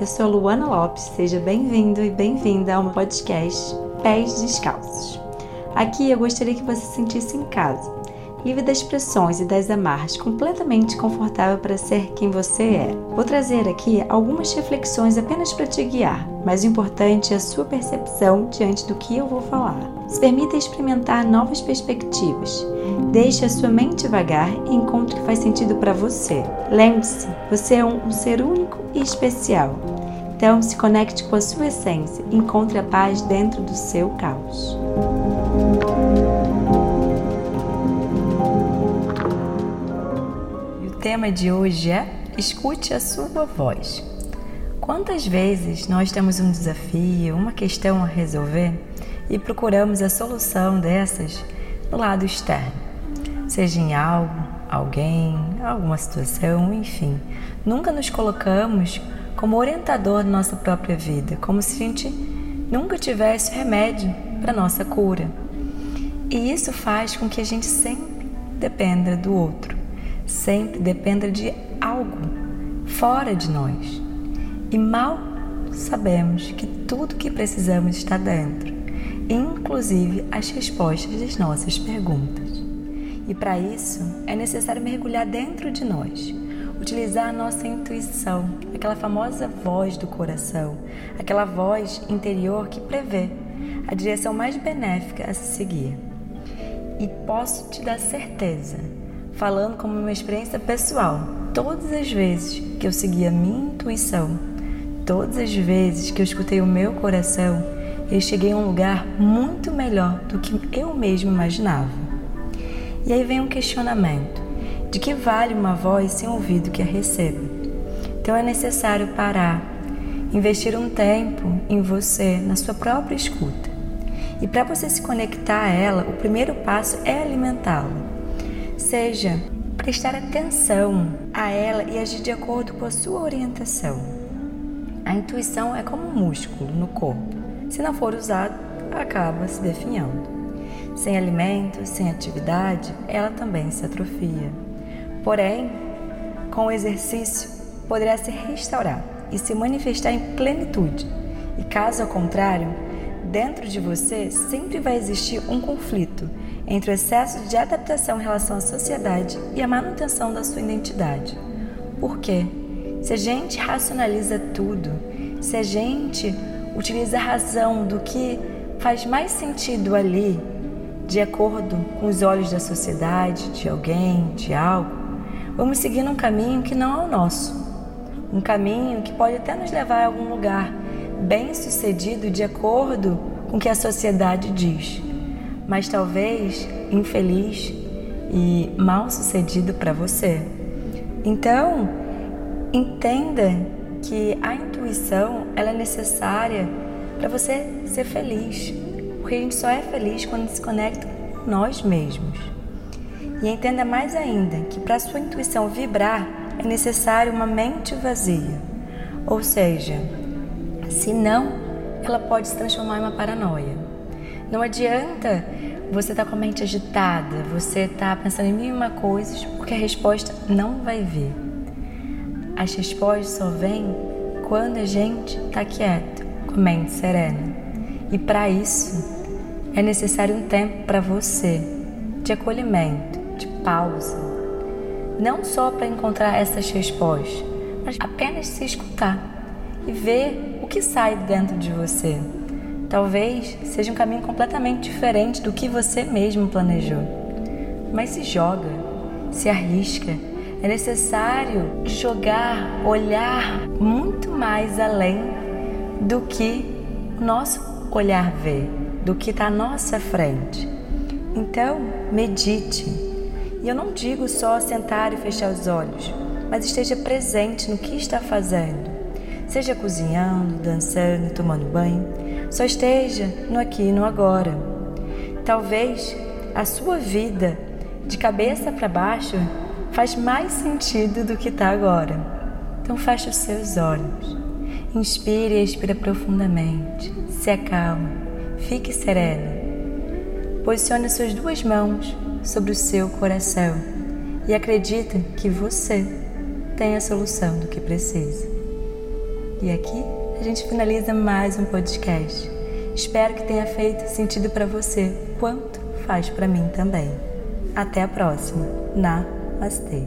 eu sou Luana Lopes, seja bem-vindo e bem-vinda ao meu podcast Pés Descalços. Aqui eu gostaria que você se sentisse em casa, livre das pressões e das amarras, completamente confortável para ser quem você é. Vou trazer aqui algumas reflexões apenas para te guiar, mas o importante é a sua percepção diante do que eu vou falar. Se permita experimentar novas perspectivas. Deixe a sua mente vagar e encontre o que faz sentido para você. Lembre-se, você é um, um ser único e especial. Então, se conecte com a sua essência e encontre a paz dentro do seu caos. Tema de hoje é Escute a sua voz. Quantas vezes nós temos um desafio, uma questão a resolver e procuramos a solução dessas no lado externo, seja em algo, alguém, alguma situação, enfim. Nunca nos colocamos como orientador da nossa própria vida, como se a gente nunca tivesse remédio para nossa cura. E isso faz com que a gente sempre dependa do outro, sempre dependa de algo fora de nós. E mal sabemos que tudo que precisamos está dentro, inclusive as respostas das nossas perguntas. E para isso é necessário mergulhar dentro de nós, utilizar a nossa intuição, aquela famosa voz do coração, aquela voz interior que prevê a direção mais benéfica a se seguir. E posso te dar certeza, falando como uma experiência pessoal, todas as vezes que eu segui a minha intuição, todas as vezes que eu escutei o meu coração, eu cheguei a um lugar muito melhor do que eu mesmo imaginava. E aí vem um questionamento: de que vale uma voz sem ouvido que a receba? Então é necessário parar, investir um tempo em você, na sua própria escuta. E para você se conectar a ela, o primeiro passo é alimentá-la. Seja prestar atenção a ela e agir de acordo com a sua orientação. A intuição é como um músculo no corpo. Se não for usado, acaba se definhando. Sem alimento, sem atividade, ela também se atrofia. Porém, com o exercício, poderá se restaurar e se manifestar em plenitude. E caso ao contrário, dentro de você sempre vai existir um conflito entre o excesso de adaptação em relação à sociedade e a manutenção da sua identidade. Por quê? Se a gente racionaliza tudo, se a gente utiliza a razão do que faz mais sentido ali, de acordo com os olhos da sociedade, de alguém, de algo, vamos seguir um caminho que não é o nosso. Um caminho que pode até nos levar a algum lugar bem sucedido de acordo com o que a sociedade diz, mas talvez infeliz e mal sucedido para você. Então, Entenda que a intuição ela é necessária para você ser feliz, porque a gente só é feliz quando se conecta com nós mesmos. E entenda mais ainda que para sua intuição vibrar é necessário uma mente vazia, ou seja, senão ela pode se transformar em uma paranoia. Não adianta você estar tá com a mente agitada, você estar tá pensando em e uma coisas, porque a resposta não vai vir. As respostas só vêm quando a gente está quieto, com a mente serena. E para isso é necessário um tempo para você de acolhimento, de pausa. Não só para encontrar essas respostas, mas apenas se escutar e ver o que sai dentro de você. Talvez seja um caminho completamente diferente do que você mesmo planejou. Mas se joga, se arrisca é necessário jogar, olhar muito mais além do que o nosso olhar vê, do que está à nossa frente. Então, medite. E eu não digo só sentar e fechar os olhos, mas esteja presente no que está fazendo. Seja cozinhando, dançando, tomando banho, só esteja no aqui e no agora. Talvez a sua vida de cabeça para baixo faz mais sentido do que está agora. Então feche os seus olhos. Inspire e expira profundamente. Se acalme. Fique sereno. Posicione suas duas mãos sobre o seu coração e acredite que você tem a solução do que precisa. E aqui a gente finaliza mais um podcast. Espero que tenha feito sentido para você, quanto faz para mim também. Até a próxima. Namastê.